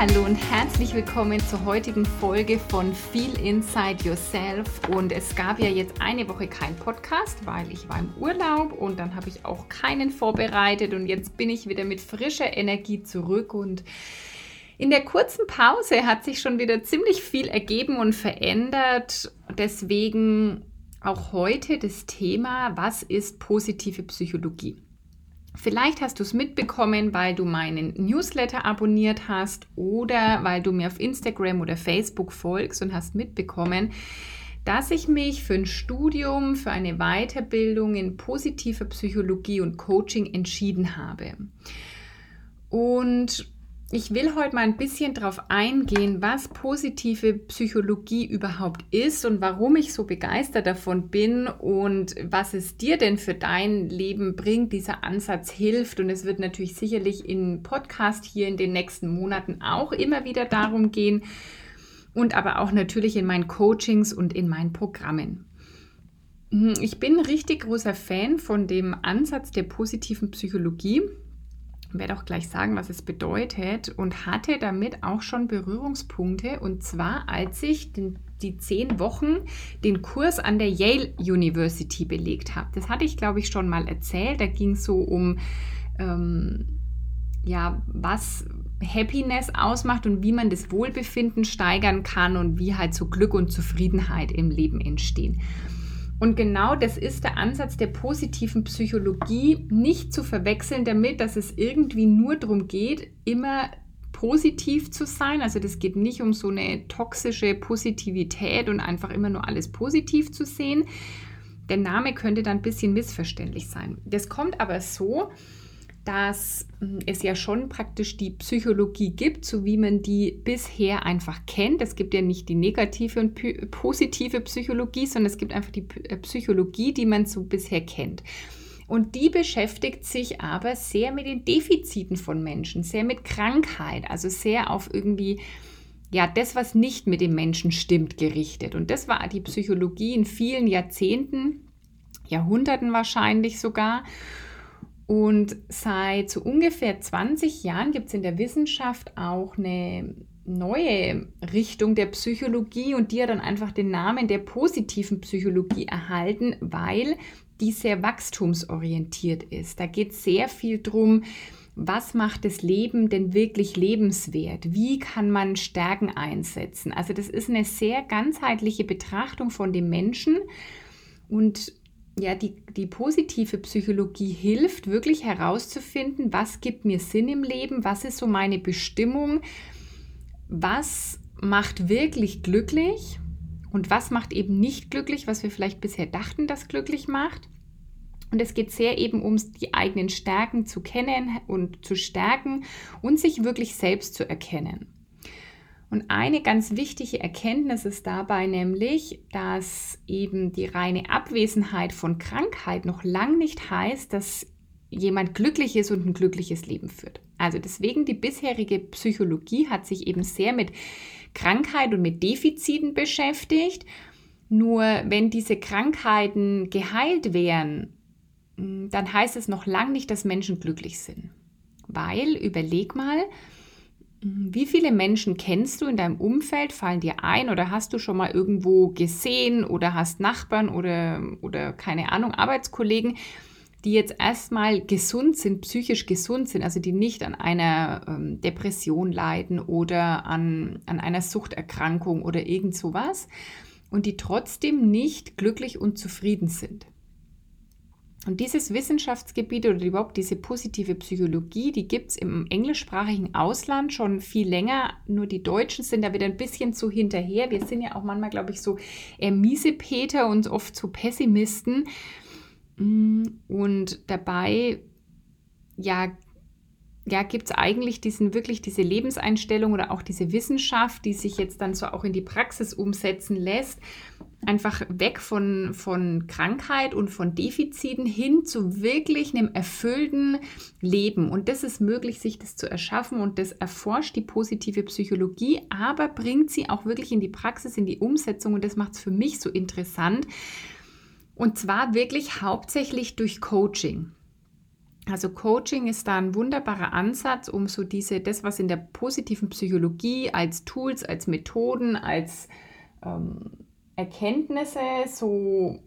Hallo und herzlich willkommen zur heutigen Folge von Feel Inside Yourself. Und es gab ja jetzt eine Woche keinen Podcast, weil ich war im Urlaub und dann habe ich auch keinen vorbereitet und jetzt bin ich wieder mit frischer Energie zurück und in der kurzen Pause hat sich schon wieder ziemlich viel ergeben und verändert. Deswegen auch heute das Thema, was ist positive Psychologie? Vielleicht hast du es mitbekommen, weil du meinen Newsletter abonniert hast oder weil du mir auf Instagram oder Facebook folgst und hast mitbekommen, dass ich mich für ein Studium, für eine Weiterbildung in positiver Psychologie und Coaching entschieden habe. Und ich will heute mal ein bisschen darauf eingehen, was positive Psychologie überhaupt ist und warum ich so begeistert davon bin und was es dir denn für dein Leben bringt, dieser Ansatz hilft. Und es wird natürlich sicherlich im Podcast hier in den nächsten Monaten auch immer wieder darum gehen und aber auch natürlich in meinen Coachings und in meinen Programmen. Ich bin richtig großer Fan von dem Ansatz der positiven Psychologie werde auch gleich sagen, was es bedeutet und hatte damit auch schon Berührungspunkte und zwar als ich den, die zehn Wochen den Kurs an der Yale University belegt habe. Das hatte ich, glaube ich, schon mal erzählt. Da ging es so um, ähm, ja, was Happiness ausmacht und wie man das Wohlbefinden steigern kann und wie halt so Glück und Zufriedenheit im Leben entstehen. Und genau das ist der Ansatz der positiven Psychologie, nicht zu verwechseln damit, dass es irgendwie nur darum geht, immer positiv zu sein. Also das geht nicht um so eine toxische Positivität und einfach immer nur alles positiv zu sehen. Der Name könnte dann ein bisschen missverständlich sein. Das kommt aber so, dass hm, es ja schon praktisch die Psychologie gibt, so wie man die bisher einfach kennt. Es gibt ja nicht die negative und positive Psychologie, sondern es gibt einfach die äh, Psychologie, die man so bisher kennt. Und die beschäftigt sich aber sehr mit den Defiziten von Menschen, sehr mit Krankheit, also sehr auf irgendwie, ja, das, was nicht mit dem Menschen stimmt, gerichtet. Und das war die Psychologie in vielen Jahrzehnten, Jahrhunderten wahrscheinlich sogar. Und seit so ungefähr 20 Jahren gibt es in der Wissenschaft auch eine neue Richtung der Psychologie und die hat dann einfach den Namen der positiven Psychologie erhalten, weil die sehr wachstumsorientiert ist. Da geht sehr viel darum, was macht das Leben denn wirklich lebenswert? Wie kann man Stärken einsetzen? Also das ist eine sehr ganzheitliche Betrachtung von dem Menschen und ja, die, die positive Psychologie hilft, wirklich herauszufinden, was gibt mir Sinn im Leben, was ist so meine Bestimmung, was macht wirklich glücklich und was macht eben nicht glücklich, was wir vielleicht bisher dachten, das glücklich macht. Und es geht sehr eben um die eigenen Stärken zu kennen und zu stärken und sich wirklich selbst zu erkennen. Und eine ganz wichtige Erkenntnis ist dabei nämlich, dass eben die reine Abwesenheit von Krankheit noch lang nicht heißt, dass jemand glücklich ist und ein glückliches Leben führt. Also deswegen die bisherige Psychologie hat sich eben sehr mit Krankheit und mit Defiziten beschäftigt. Nur wenn diese Krankheiten geheilt wären, dann heißt es noch lang nicht, dass Menschen glücklich sind. Weil, überleg mal, wie viele Menschen kennst du in deinem Umfeld? Fallen dir ein oder hast du schon mal irgendwo gesehen oder hast Nachbarn oder, oder keine Ahnung, Arbeitskollegen, die jetzt erstmal gesund sind, psychisch gesund sind, also die nicht an einer ähm, Depression leiden oder an, an einer Suchterkrankung oder irgend sowas und die trotzdem nicht glücklich und zufrieden sind? Und dieses Wissenschaftsgebiet oder überhaupt diese positive Psychologie, die gibt es im englischsprachigen Ausland schon viel länger. Nur die Deutschen sind da wieder ein bisschen zu hinterher. Wir sind ja auch manchmal, glaube ich, so eher Miesepeter und oft so Pessimisten. Mm, und dabei, ja, ja, gibt es eigentlich diesen wirklich diese Lebenseinstellung oder auch diese Wissenschaft, die sich jetzt dann so auch in die Praxis umsetzen lässt, einfach weg von, von Krankheit und von Defiziten hin zu wirklich einem erfüllten Leben. Und das ist möglich, sich das zu erschaffen und das erforscht die positive Psychologie, aber bringt sie auch wirklich in die Praxis, in die Umsetzung und das macht es für mich so interessant. Und zwar wirklich hauptsächlich durch Coaching. Also Coaching ist da ein wunderbarer Ansatz, um so diese, das, was in der positiven Psychologie als Tools, als Methoden, als ähm, Erkenntnisse so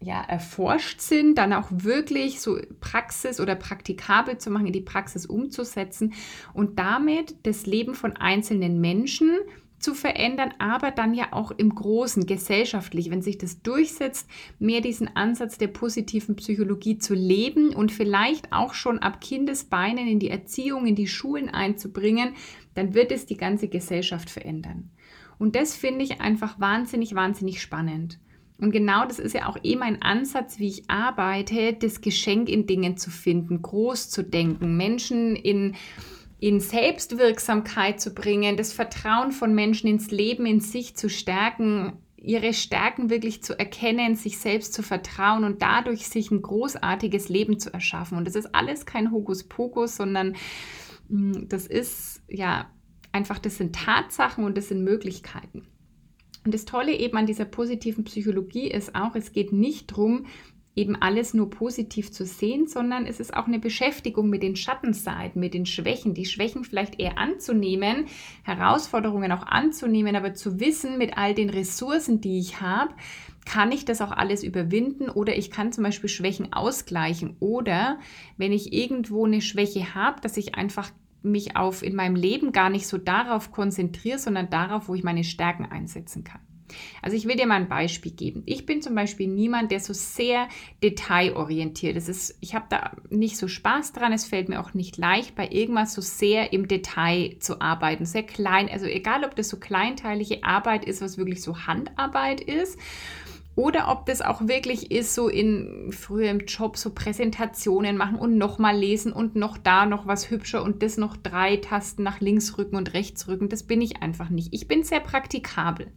ja, erforscht sind, dann auch wirklich so Praxis oder praktikabel zu machen, in die Praxis umzusetzen und damit das Leben von einzelnen Menschen zu verändern, aber dann ja auch im Großen, gesellschaftlich, wenn sich das durchsetzt, mehr diesen Ansatz der positiven Psychologie zu leben und vielleicht auch schon ab Kindesbeinen in die Erziehung, in die Schulen einzubringen, dann wird es die ganze Gesellschaft verändern. Und das finde ich einfach wahnsinnig, wahnsinnig spannend. Und genau das ist ja auch eh mein Ansatz, wie ich arbeite, das Geschenk in Dingen zu finden, groß zu denken, Menschen in, in Selbstwirksamkeit zu bringen, das Vertrauen von Menschen ins Leben, in sich zu stärken, ihre Stärken wirklich zu erkennen, sich selbst zu vertrauen und dadurch sich ein großartiges Leben zu erschaffen. Und das ist alles kein Hokuspokus, sondern mm, das ist ja einfach, das sind Tatsachen und das sind Möglichkeiten. Und das Tolle eben an dieser positiven Psychologie ist auch, es geht nicht darum, eben alles nur positiv zu sehen, sondern es ist auch eine Beschäftigung mit den Schattenseiten, mit den Schwächen, die Schwächen vielleicht eher anzunehmen, Herausforderungen auch anzunehmen, aber zu wissen, mit all den Ressourcen, die ich habe, kann ich das auch alles überwinden oder ich kann zum Beispiel Schwächen ausgleichen oder wenn ich irgendwo eine Schwäche habe, dass ich einfach mich auf in meinem Leben gar nicht so darauf konzentriere, sondern darauf, wo ich meine Stärken einsetzen kann. Also ich will dir mal ein Beispiel geben. Ich bin zum Beispiel niemand, der so sehr detailorientiert ist. Ich habe da nicht so Spaß dran. Es fällt mir auch nicht leicht, bei irgendwas so sehr im Detail zu arbeiten. Sehr klein, also egal, ob das so kleinteilige Arbeit ist, was wirklich so Handarbeit ist oder ob das auch wirklich ist, so in früher im Job so Präsentationen machen und nochmal lesen und noch da noch was hübscher und das noch drei Tasten nach links rücken und rechts rücken. Das bin ich einfach nicht. Ich bin sehr praktikabel.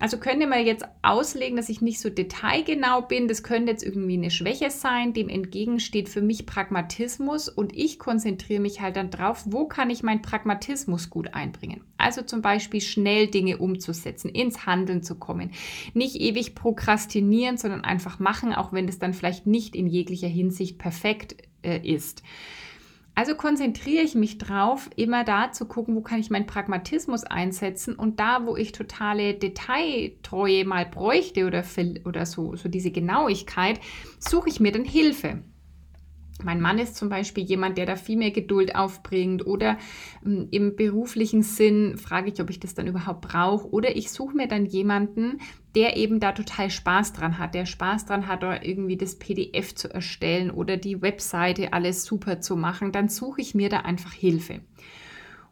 Also könnte man jetzt auslegen, dass ich nicht so detailgenau bin. Das könnte jetzt irgendwie eine Schwäche sein. Dem entgegen steht für mich Pragmatismus und ich konzentriere mich halt dann drauf, wo kann ich meinen Pragmatismus gut einbringen. Also zum Beispiel schnell Dinge umzusetzen, ins Handeln zu kommen. Nicht ewig prokrastinieren, sondern einfach machen, auch wenn das dann vielleicht nicht in jeglicher Hinsicht perfekt äh, ist. Also konzentriere ich mich drauf, immer da zu gucken, wo kann ich meinen Pragmatismus einsetzen und da, wo ich totale Detailtreue mal bräuchte oder, oder so, so diese Genauigkeit, suche ich mir dann Hilfe. Mein Mann ist zum Beispiel jemand, der da viel mehr Geduld aufbringt oder ähm, im beruflichen Sinn frage ich, ob ich das dann überhaupt brauche oder ich suche mir dann jemanden, der eben da total Spaß dran hat, der Spaß dran hat, irgendwie das PDF zu erstellen oder die Webseite alles super zu machen, dann suche ich mir da einfach Hilfe.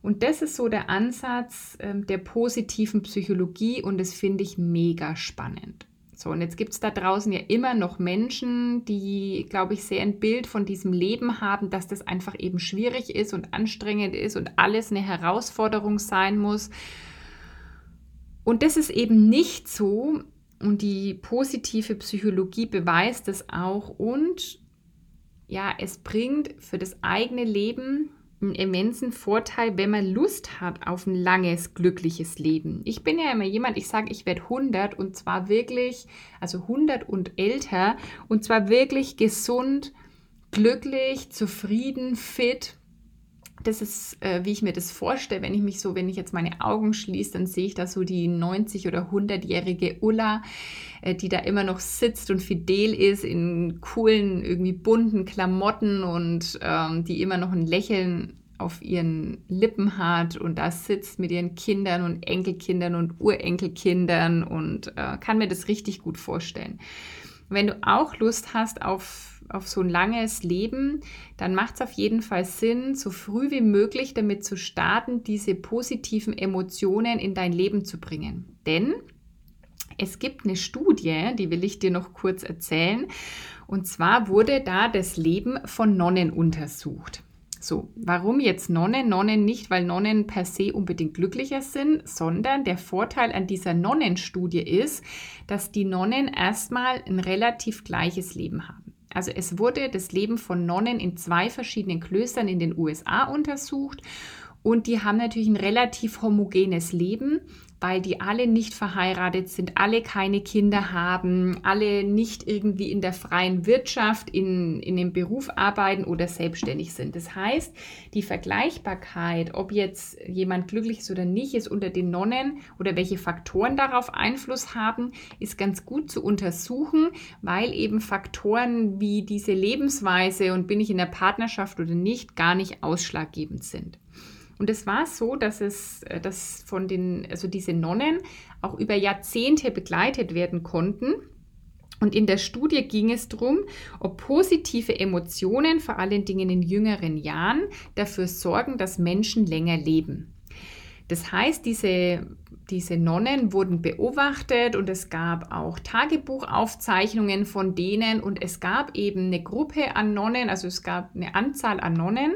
Und das ist so der Ansatz ähm, der positiven Psychologie und das finde ich mega spannend. So, und jetzt gibt es da draußen ja immer noch Menschen, die, glaube ich, sehr ein Bild von diesem Leben haben, dass das einfach eben schwierig ist und anstrengend ist und alles eine Herausforderung sein muss. Und das ist eben nicht so. Und die positive Psychologie beweist es auch. Und ja, es bringt für das eigene Leben einen immensen Vorteil, wenn man Lust hat auf ein langes, glückliches Leben. Ich bin ja immer jemand, ich sage, ich werde 100 und zwar wirklich, also 100 und älter und zwar wirklich gesund, glücklich, zufrieden, fit. Das ist, äh, wie ich mir das vorstelle, wenn ich mich so, wenn ich jetzt meine Augen schließe, dann sehe ich da so die 90- oder 100-jährige Ulla, äh, die da immer noch sitzt und fidel ist in coolen, irgendwie bunten Klamotten und ähm, die immer noch ein Lächeln auf ihren Lippen hat und da sitzt mit ihren Kindern und Enkelkindern und Urenkelkindern und äh, kann mir das richtig gut vorstellen. Wenn du auch Lust hast auf, auf so ein langes Leben, dann macht es auf jeden Fall Sinn, so früh wie möglich damit zu starten, diese positiven Emotionen in dein Leben zu bringen. Denn es gibt eine Studie, die will ich dir noch kurz erzählen. Und zwar wurde da das Leben von Nonnen untersucht. So, warum jetzt Nonnen? Nonnen nicht, weil Nonnen per se unbedingt glücklicher sind, sondern der Vorteil an dieser Nonnenstudie ist, dass die Nonnen erstmal ein relativ gleiches Leben haben. Also es wurde das Leben von Nonnen in zwei verschiedenen Klöstern in den USA untersucht und die haben natürlich ein relativ homogenes Leben weil die alle nicht verheiratet sind, alle keine Kinder haben, alle nicht irgendwie in der freien Wirtschaft, in, in dem Beruf arbeiten oder selbstständig sind. Das heißt, die Vergleichbarkeit, ob jetzt jemand glücklich ist oder nicht, ist unter den Nonnen oder welche Faktoren darauf Einfluss haben, ist ganz gut zu untersuchen, weil eben Faktoren wie diese Lebensweise und bin ich in der Partnerschaft oder nicht gar nicht ausschlaggebend sind. Und es war so, dass es, äh, dass von den, also diese Nonnen auch über Jahrzehnte begleitet werden konnten. Und in der Studie ging es darum, ob positive Emotionen, vor allen Dingen in jüngeren Jahren, dafür sorgen, dass Menschen länger leben. Das heißt, diese diese Nonnen wurden beobachtet und es gab auch Tagebuchaufzeichnungen von denen und es gab eben eine Gruppe an Nonnen, also es gab eine Anzahl an Nonnen,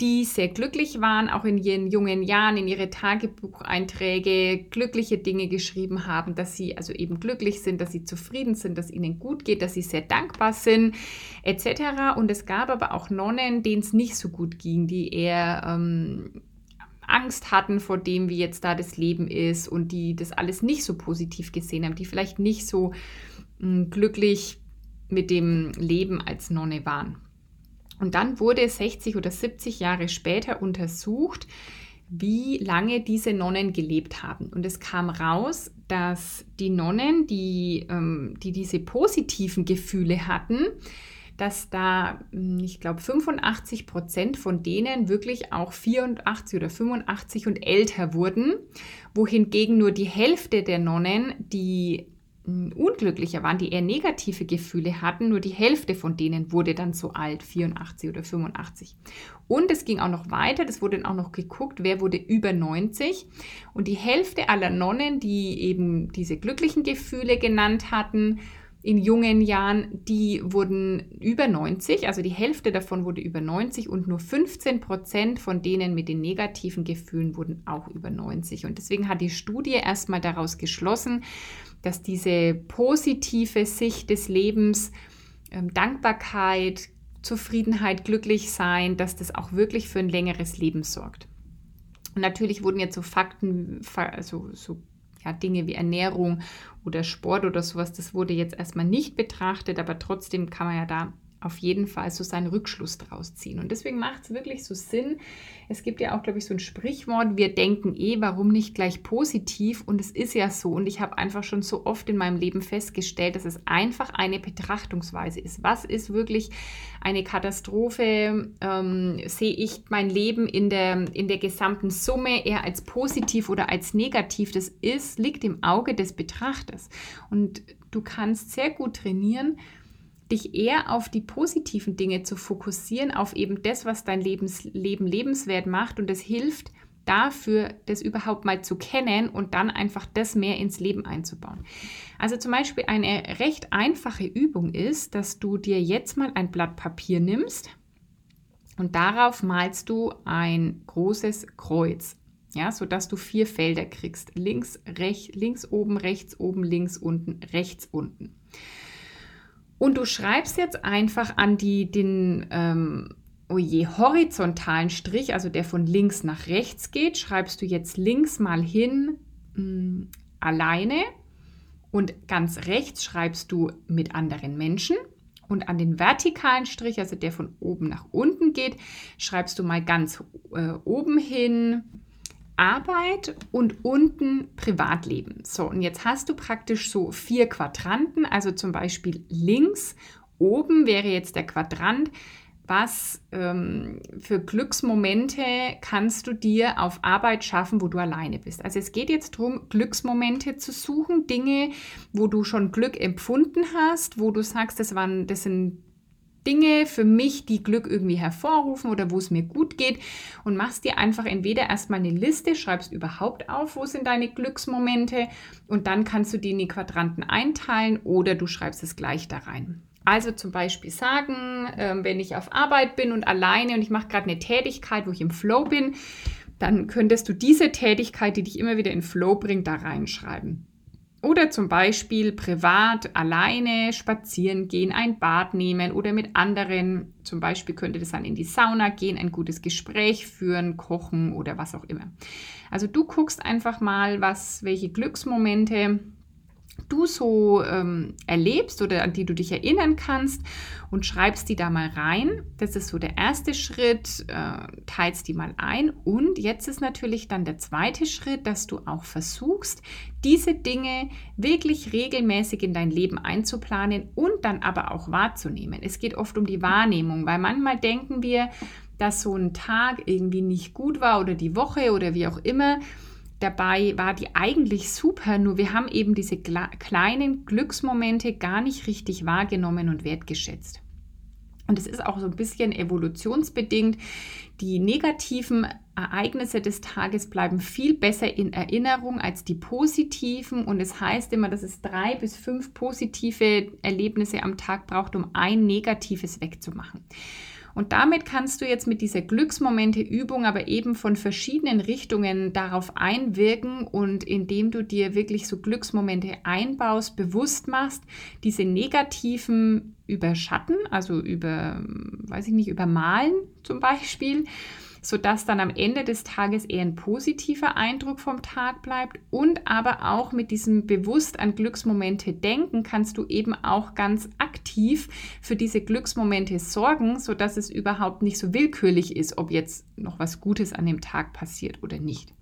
die sehr glücklich waren, auch in ihren jungen Jahren, in ihre Tagebucheinträge glückliche Dinge geschrieben haben, dass sie also eben glücklich sind, dass sie zufrieden sind, dass ihnen gut geht, dass sie sehr dankbar sind, etc. Und es gab aber auch Nonnen, denen es nicht so gut ging, die eher ähm, Angst hatten vor dem, wie jetzt da das Leben ist und die das alles nicht so positiv gesehen haben, die vielleicht nicht so mh, hm, glücklich mit dem Leben als Nonne waren. Und dann wurde 60 oder 70 Jahre später untersucht, wie lange diese Nonnen gelebt haben. Und es kam raus, dass die Nonnen, die, ähm, die diese positiven Gefühle hatten, dass da, hm, ich glaube, 85 Prozent von denen wirklich auch 84 oder 85 und älter wurden, wohingegen nur die Hälfte der Nonnen, die hm, unglücklicher waren, die eher negative Gefühle hatten, nur die Hälfte von denen wurde dann so alt, 84 oder 85. Und es ging auch noch weiter, das wurde dann auch noch geguckt, wer wurde über 90. Und die Hälfte aller Nonnen, die eben diese glücklichen Gefühle genannt hatten, in jungen Jahren, die wurden über 90, also die Hälfte davon wurde über 90 und nur 15 Prozent von denen mit den negativen Gefühlen wurden auch über 90. Und deswegen hat die Studie erstmal daraus geschlossen, dass diese positive Sicht des Lebens, ähm, Dankbarkeit, Zufriedenheit, glücklich sein, dass das auch wirklich für ein längeres Leben sorgt. Und natürlich wurden jetzt so Fakten, also so ja, Dinge wie Ernährung oder Sport oder sowas, das wurde jetzt erstmal nicht betrachtet, aber trotzdem kann man ja da auf jeden Fall so seinen Rückschluss draus ziehen. Und deswegen macht es wirklich so Sinn. Es gibt ja auch, glaube ich, so ein Sprichwort, wir denken eh, warum nicht gleich positiv? Und es ist ja so. Und ich habe einfach schon so oft in meinem Leben festgestellt, dass es einfach eine Betrachtungsweise ist. Was ist wirklich eine Katastrophe? Ähm, sehe ich mein Leben in der, in der gesamten Summe eher als positiv oder als negativ? Das ist, liegt im Auge des Betrachters. Und du kannst sehr gut trainieren, dich eher auf die positiven Dinge zu fokussieren, auf eben das, was dein Lebens Leben lebenswert macht. Und es hilft dafür, das überhaupt mal zu kennen und dann einfach das mehr ins Leben einzubauen. Also zum Beispiel eine recht einfache Übung ist, dass du dir jetzt mal ein Blatt Papier nimmst und darauf malst du ein großes Kreuz. Ja, sodass du vier Felder kriegst. Links, rechts, links oben, rechts oben, links unten, rechts unten. Und du schreibst jetzt einfach an die, den ähm, oh horizontalen Strich, also der von links nach rechts geht, schreibst du jetzt links mal hin mh, mm, alleine und ganz rechts schreibst du mit anderen Menschen. Und an den vertikalen Strich, also der von oben nach unten geht, schreibst du mal ganz äh, oben hin Arbeit und unten Privatleben. So, und jetzt hast du praktisch so vier Quadranten, also zum Beispiel links oben wäre jetzt der Quadrant, was ähm, für Glücksmomente kannst du dir auf Arbeit schaffen, wo du alleine bist. Also es geht jetzt darum, Glücksmomente zu suchen, Dinge, wo du schon Glück empfunden hast, wo du sagst, das, waren, das sind Dinge für mich, die Glück irgendwie hervorrufen oder wo es mir gut geht und machst dir einfach entweder erstmal eine Liste, schreibst überhaupt auf, wo sind deine Glücksmomente und dann kannst du die in die Quadranten einteilen oder du schreibst es gleich da rein. Also zum Beispiel sagen, äh, wenn ich auf Arbeit bin und alleine und ich mache gerade eine Tätigkeit, wo ich im Flow bin, dann könntest du diese Tätigkeit, die dich immer wieder in Flow bringt, da reinschreiben. Oder zum Beispiel privat alleine spazieren gehen, ein Bad nehmen oder mit anderen. Zum Beispiel könnte das dann in die Sauna gehen, ein gutes Gespräch führen, kochen oder was auch immer. Also du guckst einfach mal, was, welche Glücksmomente du so ähm, erlebst oder an die du dich erinnern kannst und schreibst die da mal rein. Das ist so der erste Schritt, äh, teilst die mal ein und jetzt ist natürlich dann der zweite Schritt, dass du auch versuchst, diese Dinge wirklich regelmäßig in dein Leben einzuplanen und dann aber auch wahrzunehmen. Es geht oft um die Wahrnehmung, weil manchmal denken wir, dass so ein Tag irgendwie nicht gut war oder die Woche oder wie auch immer dabei war die eigentlich super, nur wir haben eben diese kleinen Glücksmomente gar nicht richtig wahrgenommen und wertgeschätzt. Und es ist auch so ein bisschen evolutionsbedingt. Die negativen Ereignisse des Tages bleiben viel besser in Erinnerung als die positiven. Und es heißt immer, dass es drei bis fünf positive Erlebnisse am Tag braucht, um ein negatives wegzumachen. Und damit kannst du jetzt mit dieser Glücksmomente-Übung aber eben von verschiedenen Richtungen darauf einwirken und indem du dir wirklich so Glücksmomente einbaust, bewusst machst, diese negativen überschatten, also über, weiß ich nicht, übermalen zum Beispiel sodass dann am Ende des Tages eher ein positiver Eindruck vom Tag bleibt. Und aber auch mit diesem bewusst an Glücksmomente denken, kannst du eben auch ganz aktiv für diese Glücksmomente sorgen, sodass es überhaupt nicht so willkürlich ist, ob jetzt noch was Gutes an dem Tag passiert oder nicht.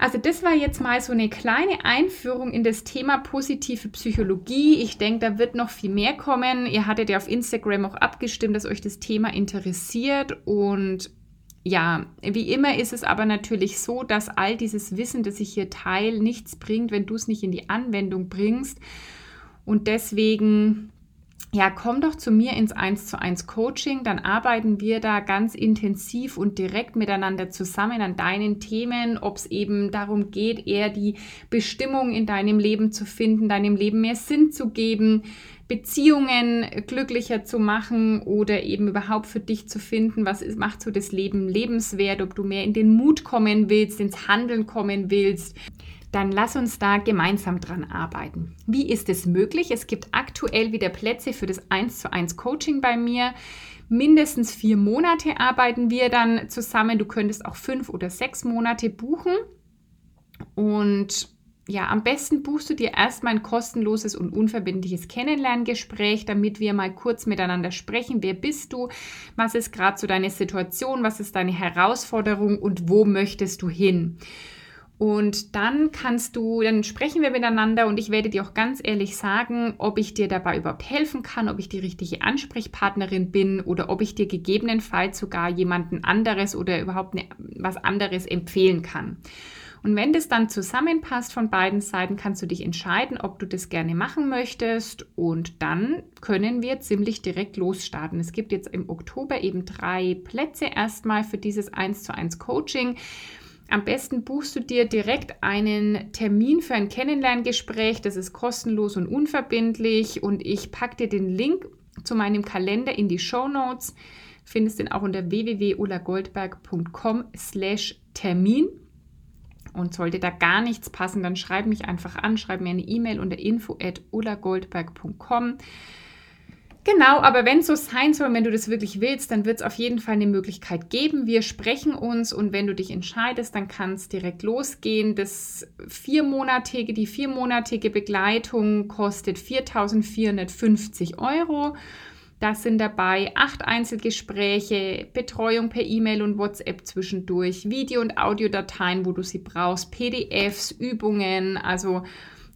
Also das war jetzt mal so eine kleine Einführung in das Thema positive Psychologie. Ich denke, da wird noch viel mehr kommen. Ihr hattet ja auf Instagram auch abgestimmt, dass euch das Thema interessiert. Und ja, wie immer ist es aber natürlich so, dass all dieses Wissen, das ich hier teile, nichts bringt, wenn du es nicht in die Anwendung bringst. Und deswegen ja, komm doch zu mir ins 1 zu 1 Coaching, dann arbeiten wir da ganz intensiv und direkt miteinander zusammen an deinen Themen, ob es eben darum geht, eher die Bestimmung in deinem Leben zu finden, deinem Leben mehr Sinn zu geben, Beziehungen glücklicher zu machen oder eben überhaupt für dich zu finden, was ist, macht so das Leben lebenswert, ob du mehr in den Mut kommen willst, ins Handeln kommen willst dann lass uns da gemeinsam dran arbeiten. Wie ist es möglich? Es gibt aktuell wieder Plätze für das 1 zu 1 Coaching bei mir. Mindestens vier Monate arbeiten wir dann zusammen. Du könntest auch fünf oder sechs Monate buchen. Und ja, am besten buchst du dir erstmal ein kostenloses und unverbindliches Kennenlerngespräch, damit wir mal kurz miteinander sprechen. Wer bist du? Was ist gerade so deine Situation? Was ist deine Herausforderung und wo möchtest du hin? Und dann kannst du, dann sprechen wir miteinander und ich werde dir auch ganz ehrlich sagen, ob ich dir dabei überhaupt helfen kann, ob ich die richtige Ansprechpartnerin bin oder ob ich dir gegebenenfalls sogar jemanden anderes oder überhaupt ne, was anderes empfehlen kann. Und wenn das dann zusammenpasst von beiden Seiten, kannst du dich entscheiden, ob du das gerne machen möchtest. Und dann können wir ziemlich direkt losstarten. Es gibt jetzt im Oktober eben drei Plätze erstmal für dieses 1 zu 1 Coaching. Am besten buchst du dir direkt einen Termin für ein Kennenlerngespräch. Das ist kostenlos und unverbindlich. Und ich packe dir den Link zu meinem Kalender in die Show Notes. Findest den auch unter www.ulagoldberg.com slash Termin. Und sollte da gar nichts passen, dann schreib mich einfach an, schreib mir eine E-Mail unter info at ulagoldberg.com. Genau, aber wenn es so sein soll, wenn du das wirklich willst, dann wird es auf jeden Fall eine Möglichkeit geben. Wir sprechen uns und wenn du dich entscheidest, dann kann es direkt losgehen. Das viermonatige, die viermonatige Begleitung kostet 4.450 Euro. Das sind dabei acht Einzelgespräche, Betreuung per E-Mail und WhatsApp zwischendurch, Video- und Audiodateien, wo du sie brauchst, PDFs, Übungen, also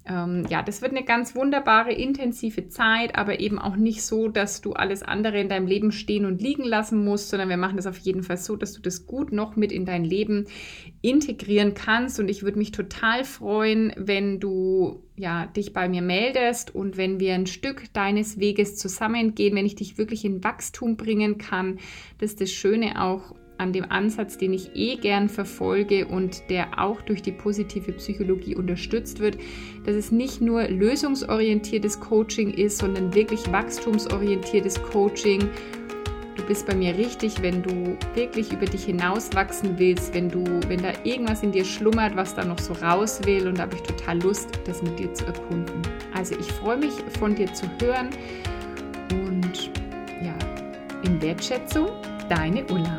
ähm, ja, das wird eine ganz wunderbare, intensive Zeit, aber eben auch nicht so, dass du alles andere in deinem Leben stehen und liegen lassen musst, sondern wir machen das auf jeden Fall so, dass du das gut noch mit in dein Leben integrieren kannst. Und ich würde mich total freuen, wenn du ja, dich bei mir meldest und wenn wir ein Stück deines Weges zusammengehen, wenn ich dich wirklich in Wachstum bringen kann. Das ist das Schöne auch an dem Ansatz, den ich eh gern verfolge und der auch durch die positive Psychologie unterstützt wird, dass es nicht nur lösungsorientiertes Coaching ist, sondern wirklich wachstumsorientiertes Coaching. Du bist bei mir richtig, wenn du wirklich über dich hinauswachsen willst, wenn du, wenn da irgendwas in dir schlummert, was da noch so raus will und da habe ich total Lust, das mit dir zu erkunden. Also ich freue mich von dir zu hören und ja, in Wertschätzung, deine Ulla.